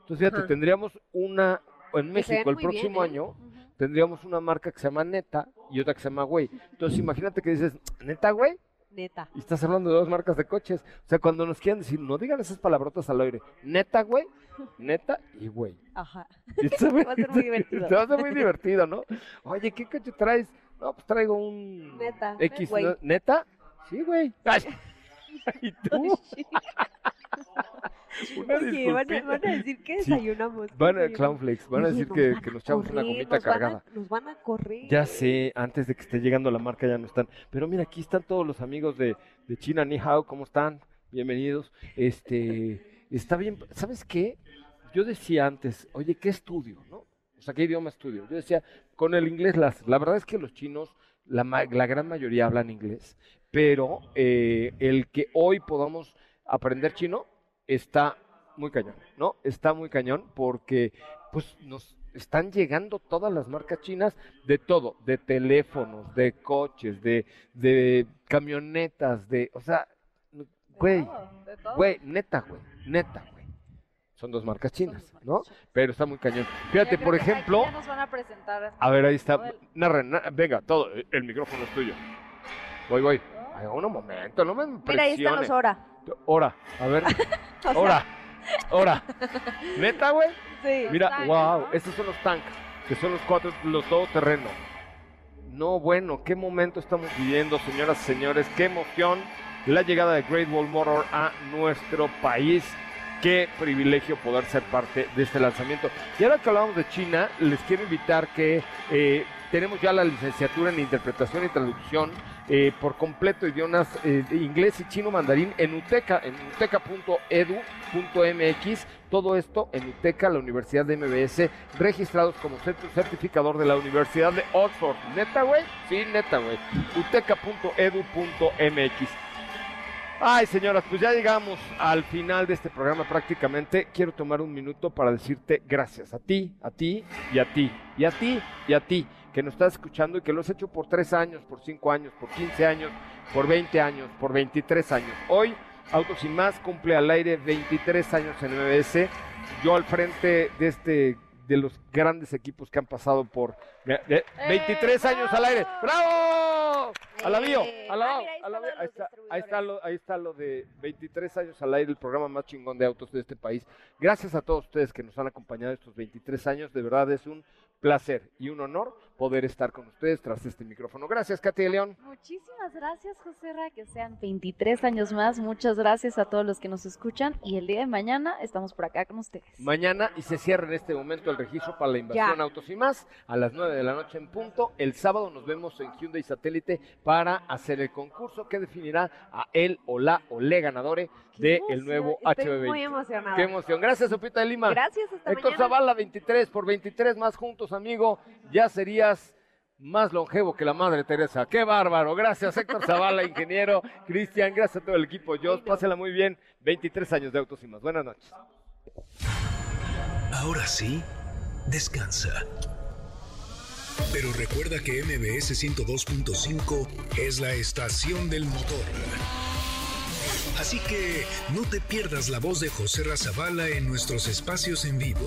Entonces, fíjate, Ajá. tendríamos una, en México el bien, próximo ¿eh? año, tendríamos una marca que se llama Neta y otra que se llama Way. Entonces, imagínate que dices, ¿Neta, Way? Neta. Y estás hablando de dos marcas de coches. O sea, cuando nos quieran decir, no digan esas palabrotas al aire. Neta, güey. Neta y güey. Ajá. [laughs] Va a ser muy [laughs] divertido. Te va a ser muy divertido, ¿no? Oye, ¿qué coche traes? No, pues traigo un Neta, X. güey. ¿no? ¿Neta? Sí, güey. Ay, [laughs] ¿Y tú? [laughs] Una Oye, van a, van a decir que Sí. desayunamos. ¿qué Van a? Clownflakes, van a decir que, que nos echamos una gomita nos van a- cargada. nos van a correr. Ya sé, antes de que esté llegando la marca ya no están. Pero mira, aquí están todos los amigos de, de China Ni Hao, ¿cómo están? Bienvenidos. Este, está bien, ¿sabes qué? Yo decía antes, oye, ¿qué estudio, no? O sea, ¿qué idioma estudio? Yo decía, con el inglés, las, la verdad es que los chinos, la, ma- la gran mayoría hablan inglés, pero eh, el que hoy podamos aprender chino está muy cañón, ¿no? Está muy cañón porque, pues, nos están llegando todas las marcas chinas de todo, de teléfonos, de coches, de, de camionetas, de, o sea, güey, De todo. güey, neta, güey, neta, güey. Son dos marcas chinas, ¿no? Pero está muy cañón. Fíjate, por ejemplo, nos van a presentar. a ver, ahí está. Todo el- Narren, na- venga, todo. El micrófono es tuyo. Voy, voy. Ay, un momento, no me Mira, ahí están los. Hora. Hora, a ver. [laughs] Hora, hora. ¿Neta, güey? Sí. Mira, tanks, wow, ¿no? estos son los tanks, que son los cuatro, los todoterreno. No, bueno, qué momento estamos viviendo, señoras y señores, qué emoción la llegada de Great Wall Motor a nuestro país. qué privilegio poder ser parte de este lanzamiento. Y ahora que hablamos de China, les quiero invitar que eh, tenemos ya la licenciatura en interpretación y traducción eh, por completo idiomas eh, inglés y chino mandarín en UTECA, en uteca.edu.mx. Todo esto en UTECA, la Universidad de MBS, registrados como certificador de la Universidad de Oxford. ¿Neta, güey? Sí, neta, güey. uteca.edu.mx. Ay, señoras, pues ya llegamos al final de este programa prácticamente. Quiero tomar un minuto para decirte gracias a ti, a ti y a ti, y a ti y a ti, que nos estás escuchando y que lo has hecho por tres años, por cinco años, por 15 años, por 20 años, por 23 años. Hoy, Autos Sin Más cumple al aire 23 años en MBS. Yo al frente de este de los grandes equipos que han pasado por de- de 23 años al aire. ¡Bravo! Eh, ah, mira, ahí están alabao. los Ahí está, ahí está lo, ahí está lo de 23 años al aire, el programa más chingón de autos de este país. Gracias a todos ustedes que nos han acompañado estos 23 años. De verdad es un placer y un honor poder estar con ustedes tras este micrófono. Gracias, Katy de León. Muchísimas gracias, José Ra, que sean 23 años más. Muchas gracias a todos los que nos escuchan y el día de mañana estamos por acá con ustedes. Mañana y se cierra en este momento el registro para la invasión Ya. Autos y más a las 9 de la noche en punto. El sábado nos vemos en Hyundai Satélite para hacer el concurso que definirá a él o la o le ganadores del nuevo emoción, Estoy HB20. muy emocionada. Qué emoción. Gracias, Sopita de Lima. Gracias, hasta Héctor mañana. Zavala, 23 por 23 más juntos, amigo. Ya más longevo que la madre Teresa. ¡Qué bárbaro! Gracias, Héctor Zavala, ingeniero. Cristian, gracias a todo el equipo. Jos, pásela muy bien. 23 años de autos y más. Buenas noches. Ahora sí, descansa. Pero recuerda que MBS 102.5 es la estación del motor. Así que no te pierdas la voz de José Razabala en nuestros espacios en vivo.